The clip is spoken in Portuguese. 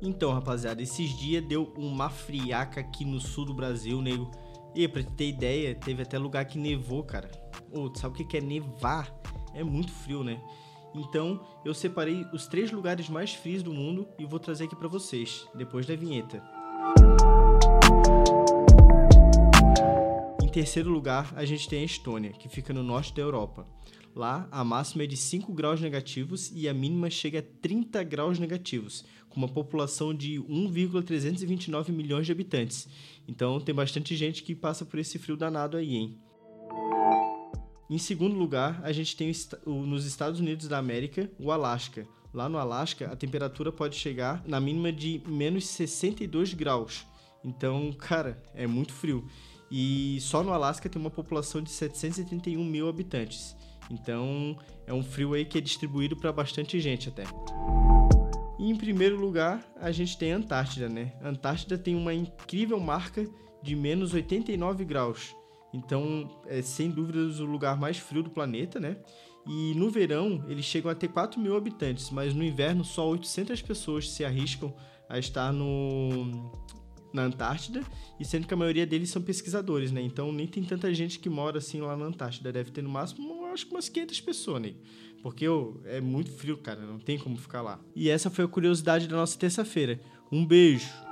Então, rapaziada, esses dias deu uma friaca aqui no sul do Brasil, nego. E pra ter ideia, teve até lugar que nevou, cara. Ô, tu sabe o que é nevar? É muito frio, né? Então, eu separei os três lugares mais frios do mundo e vou trazer aqui para vocês, depois da vinheta. Terceiro lugar, a gente tem a Estônia, que fica no norte da Europa. Lá, a máxima é de 5 graus negativos e a mínima chega a 30 graus negativos, com uma população de 1,329 milhões de habitantes. Então, tem bastante gente que passa por esse frio danado aí, hein? Em segundo lugar, a gente tem nos Estados Unidos da América o Alasca. Lá no Alasca, a temperatura pode chegar na mínima de menos 62 graus. Então, cara, é muito frio. E só no Alasca tem uma população de 731 mil habitantes. Então, é um frio aí que é distribuído para bastante gente até. E em primeiro lugar, a gente tem a Antártida, né? A Antártida tem uma incrível marca de menos 89 graus. Então, é sem dúvidas o lugar mais frio do planeta, né? E no verão eles chegam a ter 4 mil habitantes, mas no inverno só 800 pessoas se arriscam a estar no, na Antártida, e sendo que a maioria deles são pesquisadores, né? Então nem tem tanta gente que mora assim lá na Antártida. Deve ter no máximo, acho que umas 500 pessoas, né? Porque é muito frio, cara, não tem como ficar lá. E essa foi a curiosidade da nossa terça-feira. Um beijo!